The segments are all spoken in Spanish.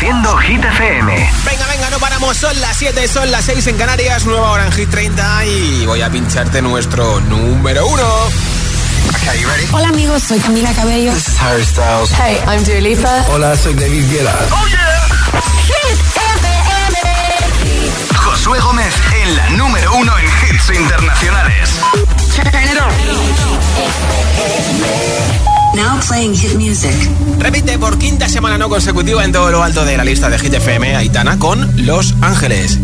Hit FM. Venga, venga, no paramos. Son las 7, son las 6 en Canarias. Nueva hora en Hit 30. Y voy a pincharte nuestro número 1. Okay, Hola amigos, soy Camila Cabello. This is Harry Styles. Hey, I'm Dua Lipa. Hola, soy David Guetta. Oh yeah. Hit FM. Josué Gómez en la número 1 en hits internacionales. Now playing hit music. Repite por quinta semana no consecutiva en todo lo alto de la lista de Hit FM Aitana con Los Ángeles.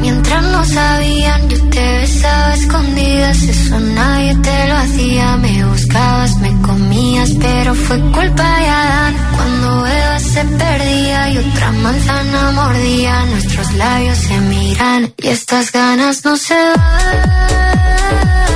Mientras no sabían, yo te besaba escondidas, eso nadie te lo hacía. Me buscabas, me comías, pero fue culpa de Adán. Cuando Eva se perdía y otra manzana mordía, nuestros labios se miran y estas ganas no se van.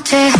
Otra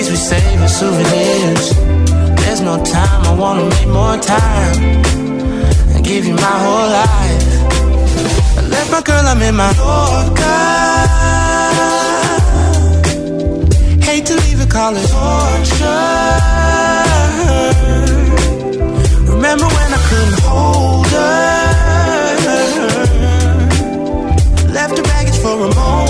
days we save as souvenirs. There's no time, I wanna make more time and give you my whole life. I left my girl, I'm in my Yorker. Hate to leave it, call torture. Remember when I couldn't hold her? Left her baggage for a mover.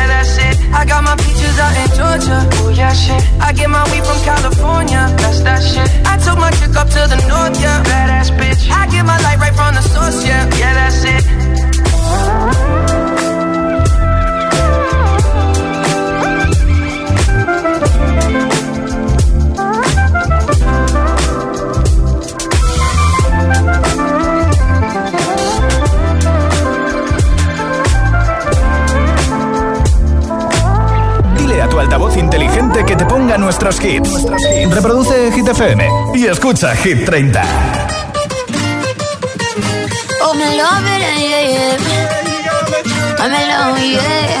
nuestros. Reproduce Hit FM y escucha Hit 30. Oh, me love it, yeah, yeah. I'm alone, yeah.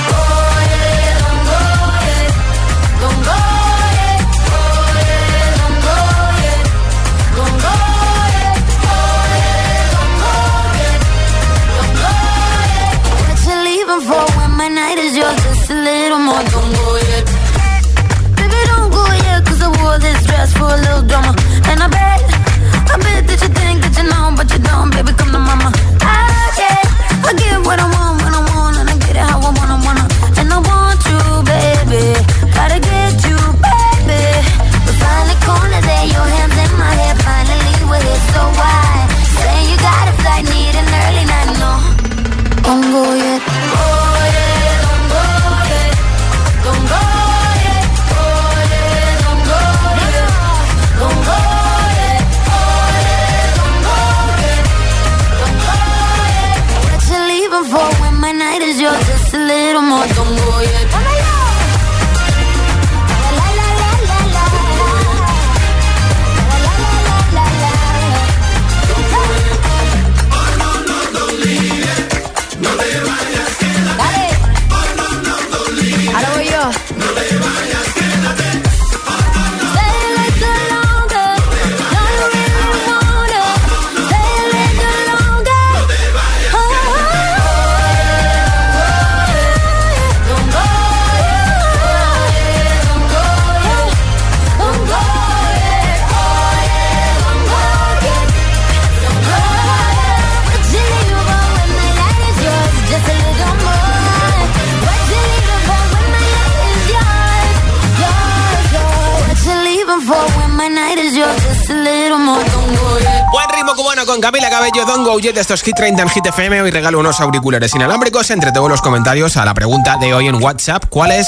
de estos Hit 30 en Hit FM. Hoy regalo unos auriculares inalámbricos entre todos los comentarios a la pregunta de hoy en WhatsApp. ¿Cuál es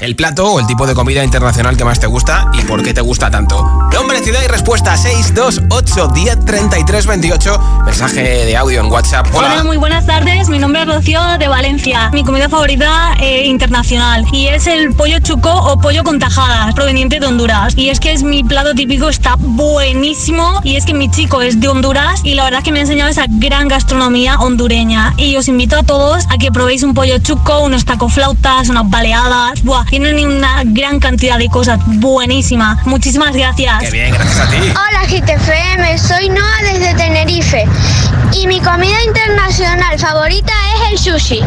el plato o el tipo de comida internacional que más te gusta y por qué te gusta tanto? Nombre, ciudad y respuesta: 628 10 33 28. Mensaje de audio en WhatsApp. Hola, muy buenas tardes. Mi nombre es Rocío de Valencia. Mi comida favorita eh, internacional y es el pollo chuco o pollo con tajadas, proveniente de Honduras. Y es que es mi plato típico, está buenísimo. Y es que mi chico es de Honduras y la verdad es que me ha enseñado esa gran gastronomía hondureña. Y os invito a todos a que probéis un pollo chuco, unos tacoflautas, unas baleadas. Buah, tienen una gran cantidad de cosas buenísimas. Muchísimas gracias. Qué bien, gracias a ti. Hola GTFM, soy Noa desde Tenerife y mi comida internacional favorita es el sushi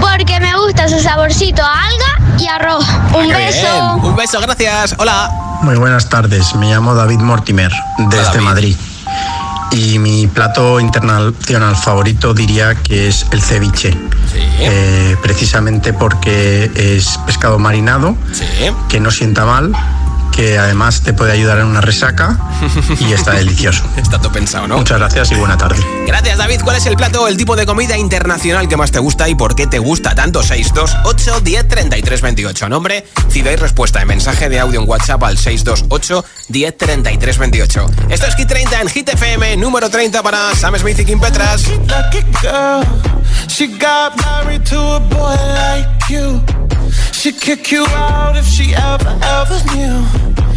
porque me gusta su saborcito a alga y arroz. Un Qué beso. bien. Un beso, gracias. Hola. Muy buenas tardes, me llamo David Mortimer desde David. Madrid y mi plato internacional favorito diría que es el ceviche, Sí. Eh, precisamente porque es pescado marinado, Sí. que no sienta mal que además te puede ayudar en una resaca y está delicioso. está todo pensado, ¿no? Muchas gracias y buena tarde. Gracias, David. ¿Cuál es el plato o el tipo de comida internacional que más te gusta y por qué te gusta tanto? 628 10 33 28. Nombre, ciudad y respuesta en mensaje de audio en WhatsApp al 628 10 33 28. Esto es Hit 30 en Hit FM, número 30 para Sam Smith y Kim Petras. She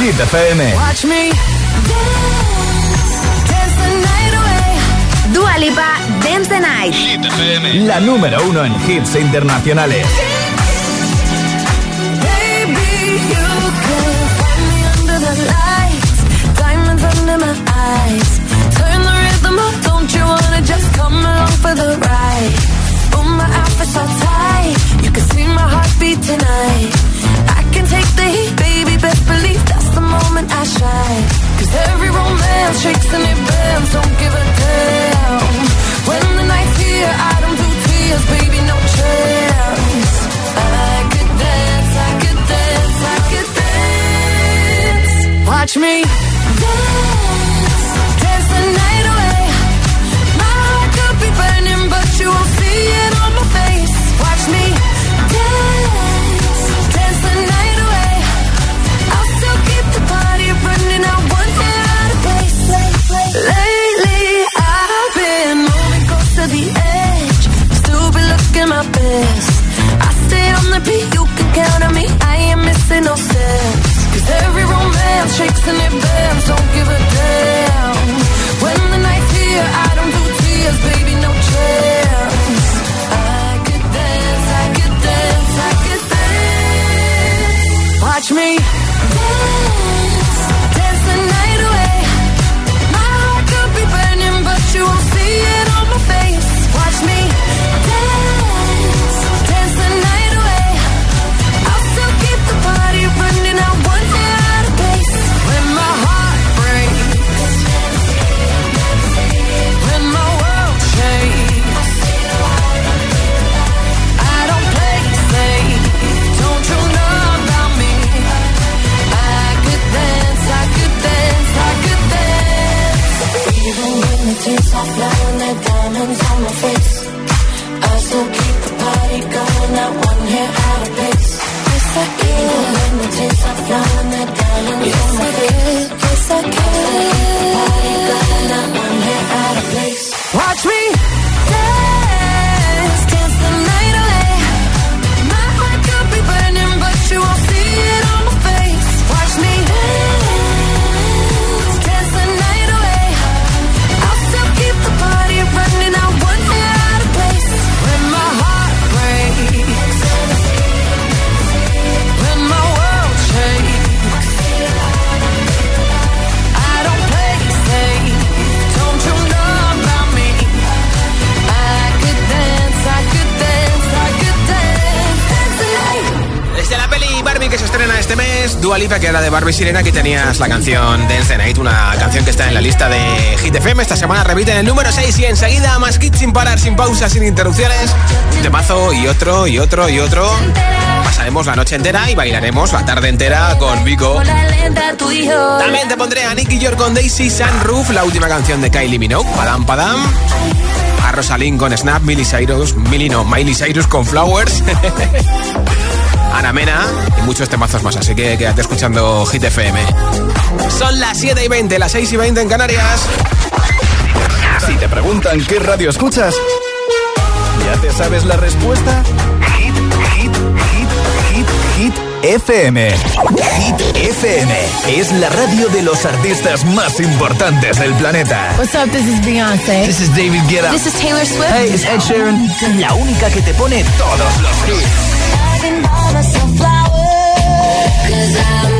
Hit FM. Watch me dance, dance the night Dance the Night. Hit FM. La número uno en hits internacionales. touch me. Dualipa, que era de Barbie Sirena, que tenías la canción Dance the Night, una canción que está en la lista de Hit FM. Esta semana repiten el número 6 y enseguida más hits sin parar, sin pausas, sin interrupciones. Un temazo y otro, y otro, y otro. Pasaremos la noche entera y bailaremos la tarde entera con Vico. También te pondré a Nicky York con Daisy Sunroof, la última canción de Kylie Minogue, Padam Padam. A Rosalín con Snap, Miley Cyrus, Millie no, Miley Cyrus con Flowers. Ana Mena y muchos temazos más. Así que quédate escuchando Hit FM. Son las 7 y 20, las 6 y 20 en Canarias. Si te preguntan qué radio escuchas, ¿ya te sabes la respuesta? Hit, hit, hit, hit, hit FM. Hit FM es la radio de los artistas más importantes del planeta. What's up? This is Beyoncé. This is David Guetta. This is Taylor Swift. Hey, it's Ed Sheeran. La única que te pone todos los hits. find some flowers. Cause I'm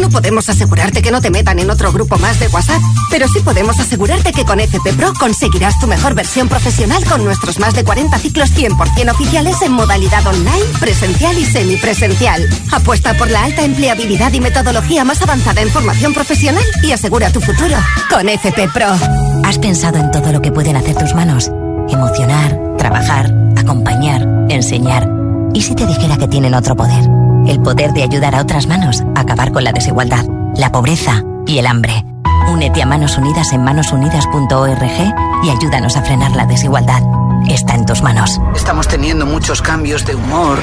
No podemos asegurarte que no te metan en otro grupo más de WhatsApp, pero sí podemos asegurarte que con FP Pro conseguirás tu mejor versión profesional con nuestros más de 40 ciclos 100% oficiales en modalidad online, presencial y semipresencial. Apuesta por la alta empleabilidad y metodología más avanzada en formación profesional y asegura tu futuro con FP Pro. ¿Has pensado en todo lo que pueden hacer tus manos? Emocionar, trabajar, acompañar, enseñar. ¿Y si te dijera que tienen otro poder? El poder de ayudar a otras manos a acabar con la desigualdad, la pobreza y el hambre. Únete a Manos Unidas en manosunidas.org y ayúdanos a frenar la desigualdad. Está en tus manos. Estamos teniendo muchos cambios de humor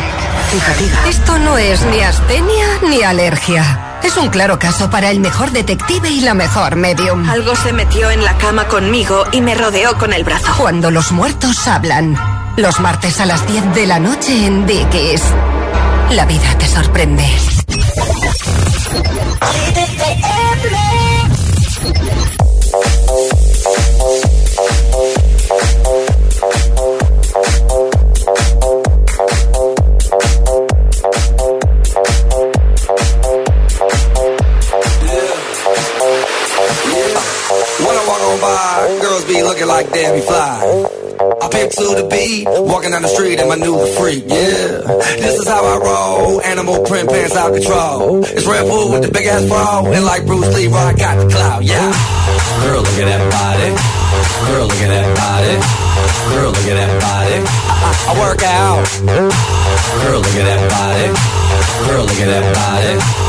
y fatiga. Esto no es ni astenia ni alergia. Es un claro caso para el mejor detective y la mejor medium. Algo se metió en la cama conmigo y me rodeó con el brazo. Cuando los muertos hablan. Los martes a las 10 de la noche en Dickies. La vida te sorprende. When I girls be looking like Debbie Fly. I pick to the beat, walking down the street and my new freak, yeah. This is how I roll, animal print pants out control. It's Red Bull with the big ass bra, and like Bruce Lee, I got the clout, yeah. Girl, look at that body. Girl, look at that body. Girl, look at that body. I, I work out. Girl, look at that body. Girl, look at that body.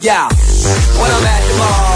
Yeah, when I'm at the mall,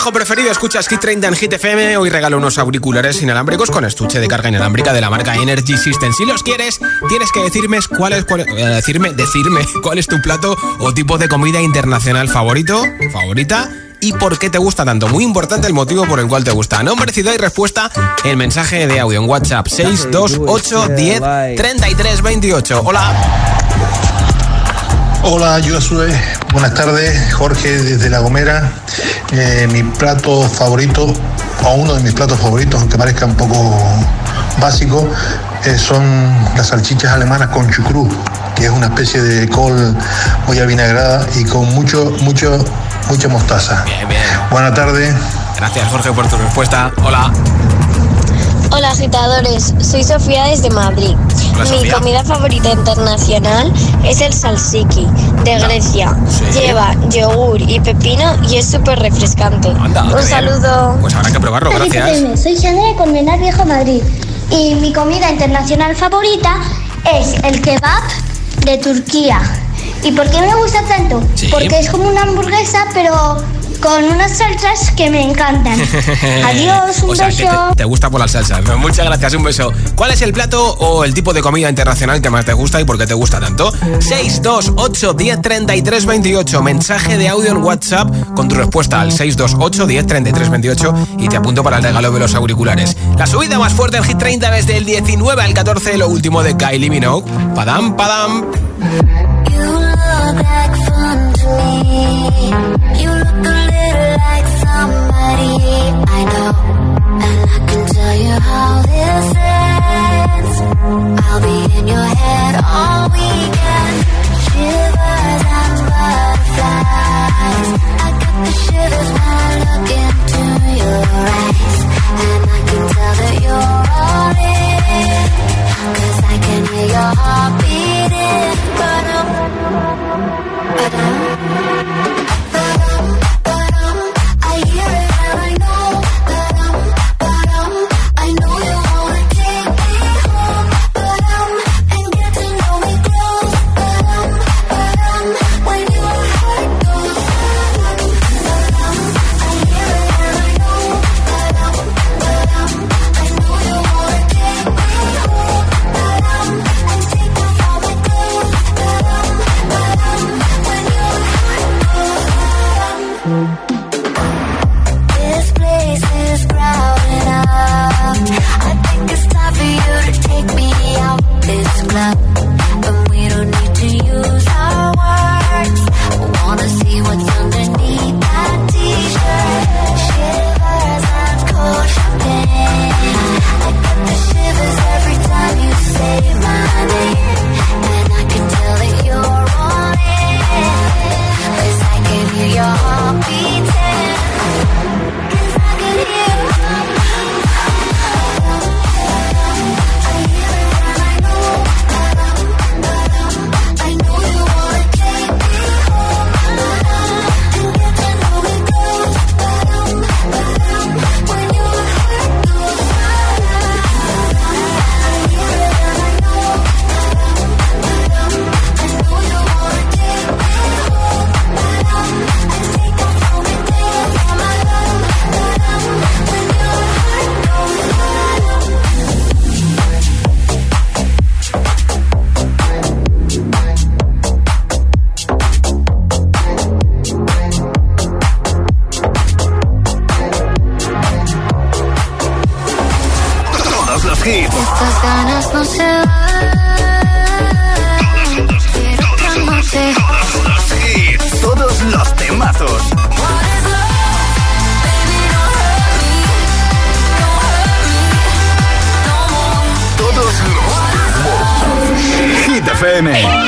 pelirrojo preferido, escuchas Hit 30 en Hit FM. Hoy regalo unos auriculares inalámbricos con estuche de carga inalámbrica de la marca Energy System. Si los quieres, tienes que decirme cuál es, cuál, eh, decirme, decirme cuál es tu plato o tipo de comida internacional favorito, favorita. Y por qué te gusta tanto. Muy importante el motivo por el cual te gusta. Nombre, ciudad y respuesta en mensaje de audio en WhatsApp 628 10 33 28. Hola. Hola, Josué. Buenas tardes. Jorge desde La Gomera. Eh, mi plato favorito, o uno de mis platos favoritos, aunque parezca un poco básico, eh, son las salchichas alemanas con chucrú, que es una especie de col muy avinagrada y con mucho, mucho, mucha mostaza. Bien, bien. Buenas tardes. Gracias, Jorge, por tu respuesta. Hola. Hola agitadores, soy Sofía desde Madrid. Hola, Mi Sofía. comida favorita internacional es el salsiki de Grecia. Lleva yogur y pepino y es súper refrescante. Anda, Un bien. saludo. Pues habrá que probarlo, gracias. Soy Sandra de Colmenar Viejo Madrid y mi comida internacional favorita es el kebab de Turquía. ¿Y por qué me gusta tanto? Sí. Porque es como una hamburguesa pero con unas salsas que me encantan. Adiós, un o sea, que beso. te, te gusta por las salsas. ¿no? Muchas gracias, un beso. ¿Cuál es el plato o el tipo de comida internacional que más te gusta y por qué te gusta tanto? 628 10 33 28. Mensaje de audio en WhatsApp con tu respuesta al 628 10 33 28 y te apunto para el regalo de los auriculares. La subida más fuerte del Hit 30 desde el 19 al 14, lo último de Kylie Minogue. Padam, padam. To me. You look a little like somebody I know. And I can tell you how this ends. I'll be in your head all weekend. Shivers and butterflies. I the shivers when I look into your eyes. And I can tell that you're all in. Cause I can hear your heart beating. Ba-dum, ba-dum, ta fame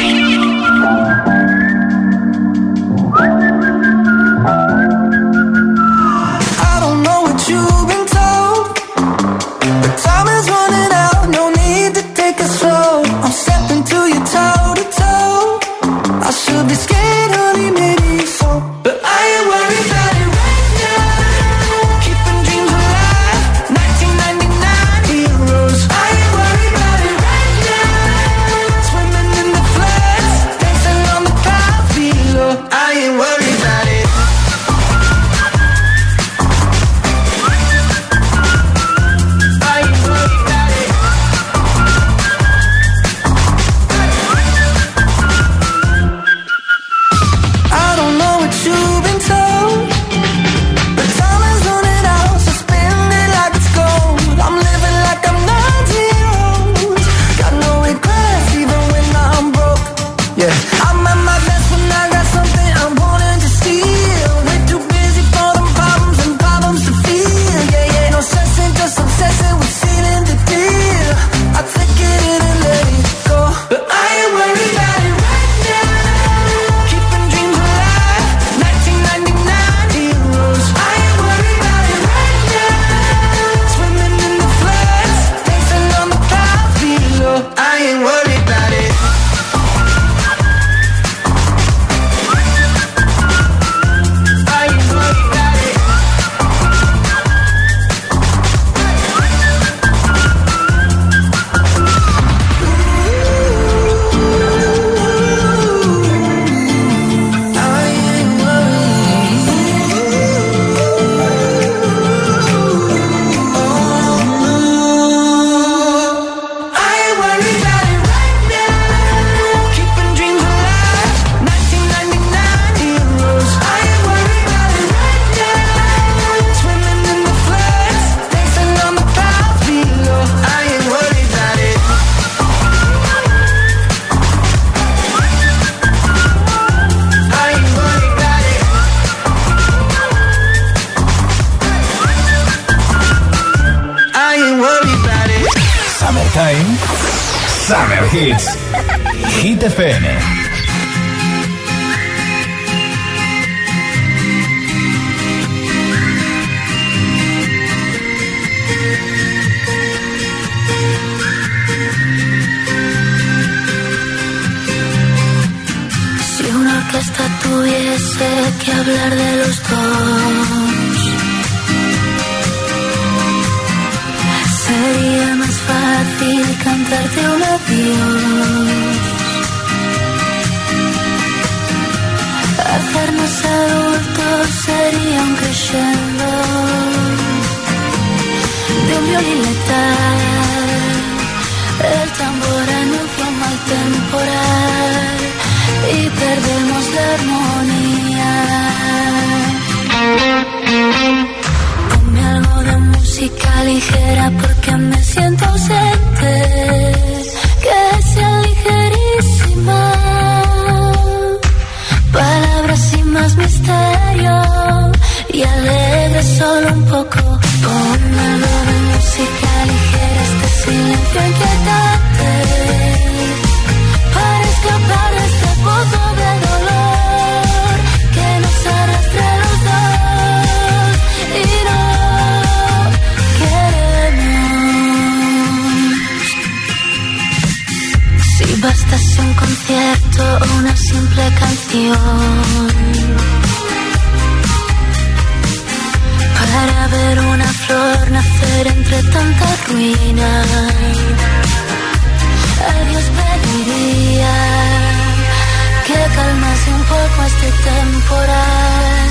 un poco este temporal,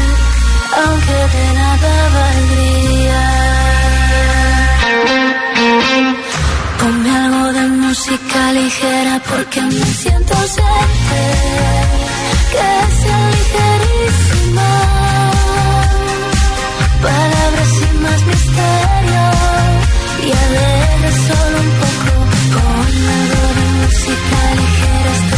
aunque de nada valdría. Ponme algo de música ligera porque me siento serte, que sea ligerísima. Palabras sin más misterio y alegre solo un poco. Ponme algo de música ligera.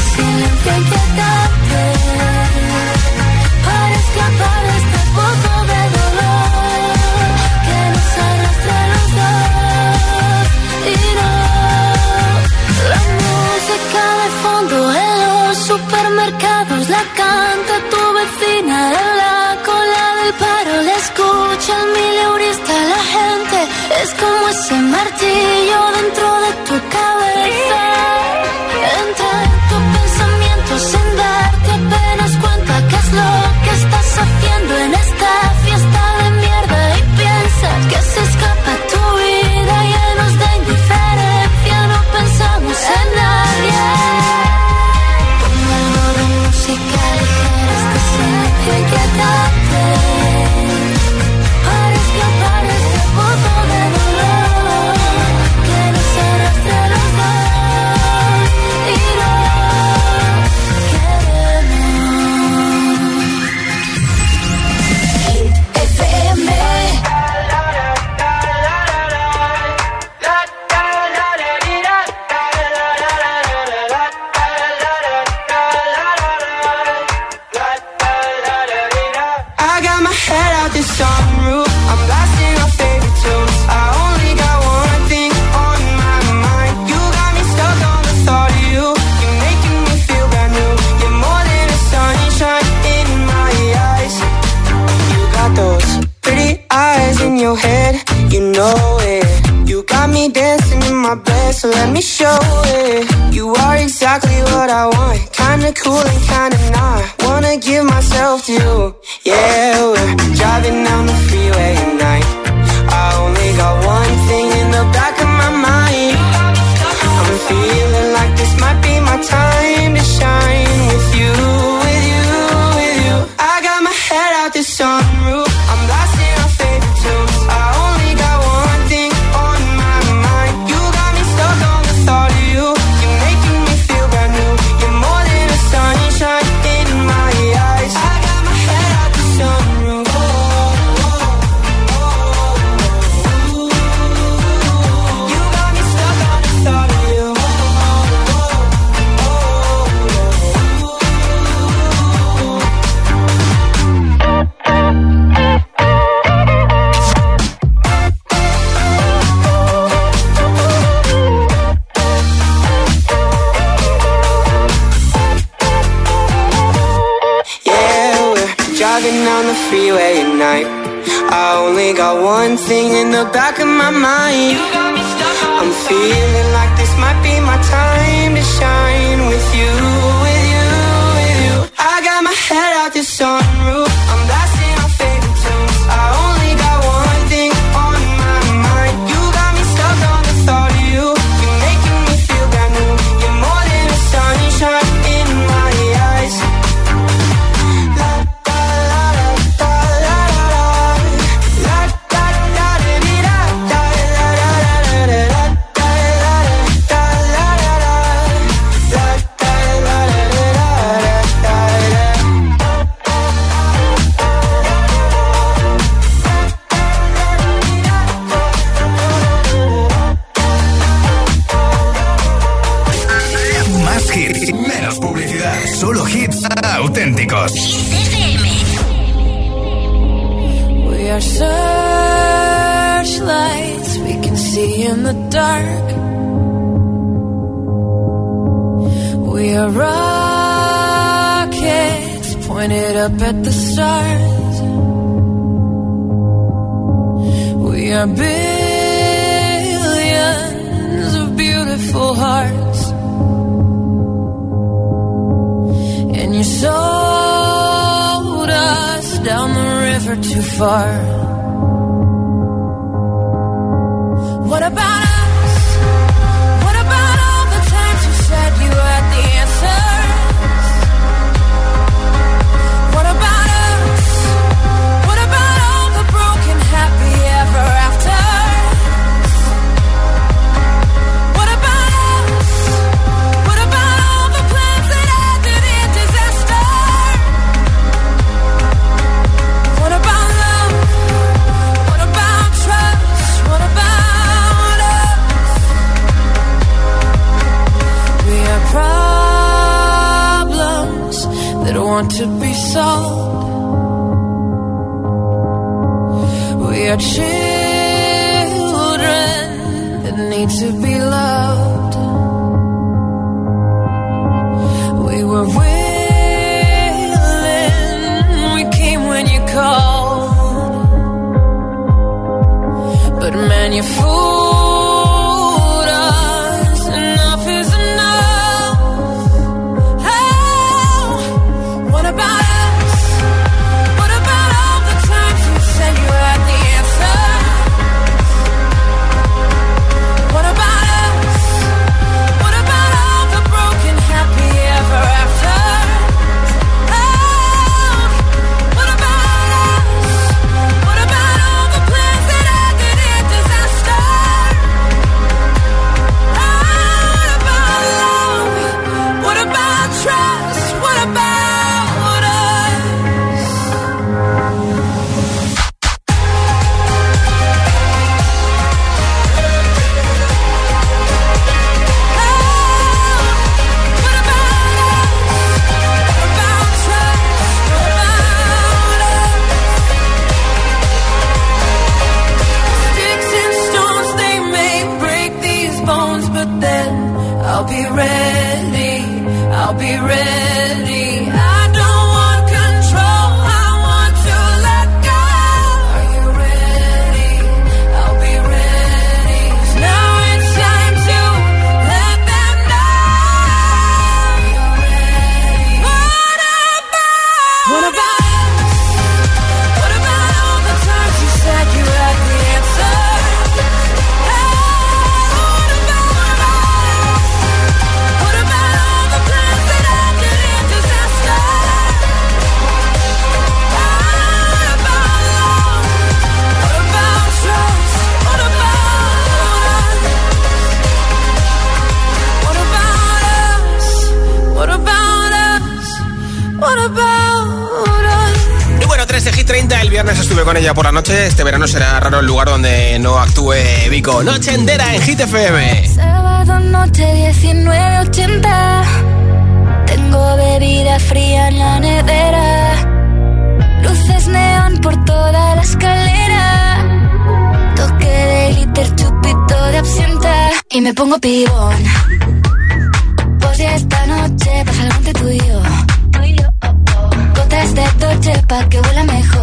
ese martillo dentro de tu one thing in the back of my mind. I'm feeling like this might be my time to shine with you. Por la noche. Este verano será raro el lugar donde no actúe Vico. Noche entera en Hit FM. Sábado noche 1980 Tengo bebida fría en la nevera. Luces neón por toda la escalera. Toque de glitter, chupito de absenta. Y me pongo pibón. Pues ya esta noche pasa algo entre tú y yo Gotas de Dolce pa' que huela mejor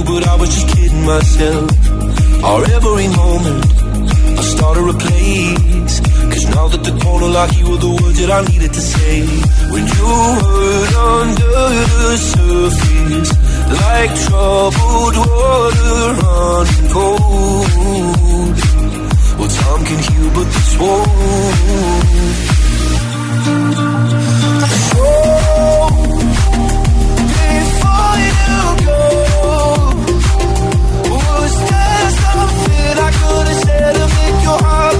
you, but I was just kidding myself. Our every moment, I started a place. Cause now that the corner like you were the words that I needed to say. When you hurt under the surface, like troubled water running cold. Well, time can heal, but this won't. So your heart.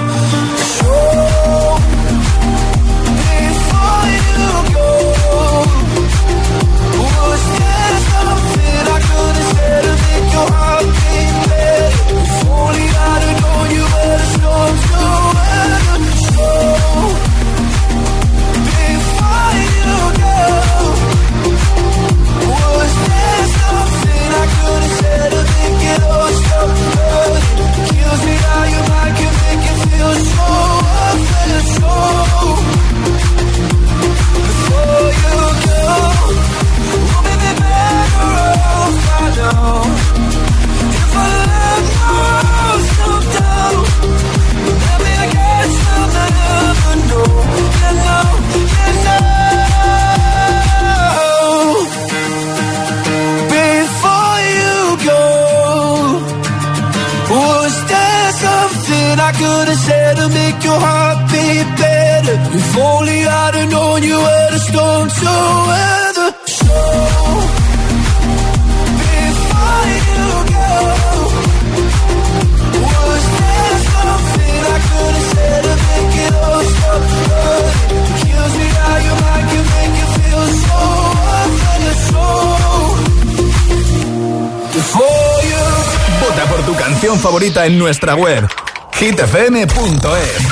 If I let I know. Before you go, was there something I could have said to make your heart beat better? If only I'd have known you were the storm too. Won't favorita en nuestra web hitfm.es.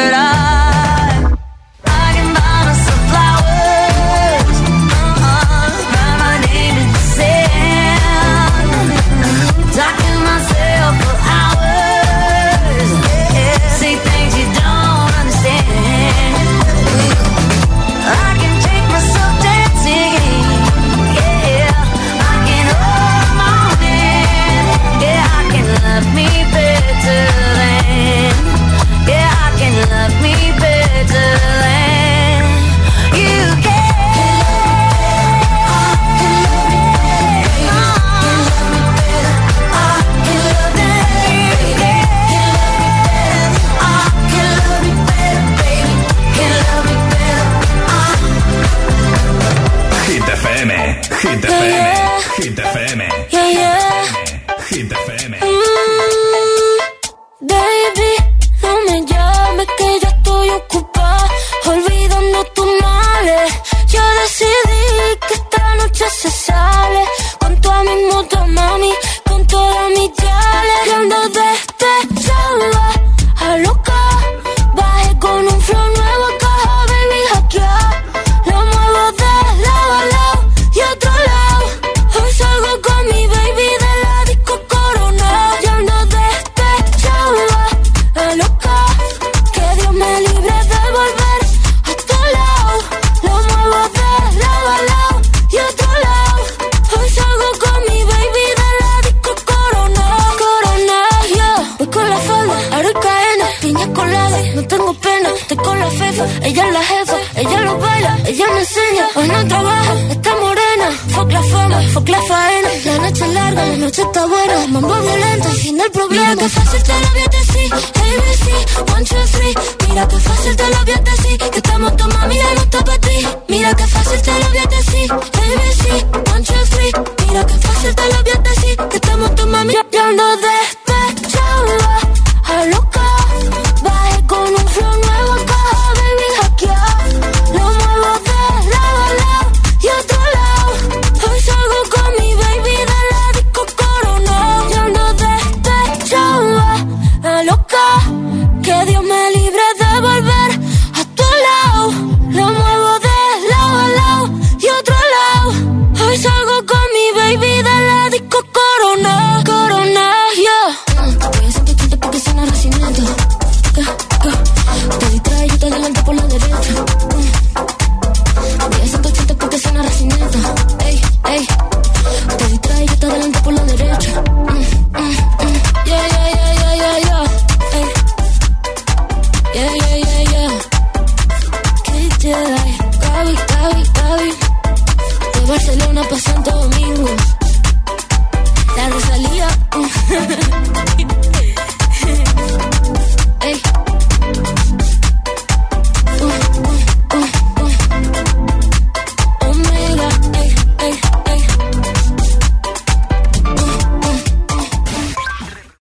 El problema. Mira que fácil te lo voy a. ABC, one, two, three. Mira que fácil te lo voy a decir. Que estamos tu mami ya no está para ti. Mira que fácil te lo voy a decir.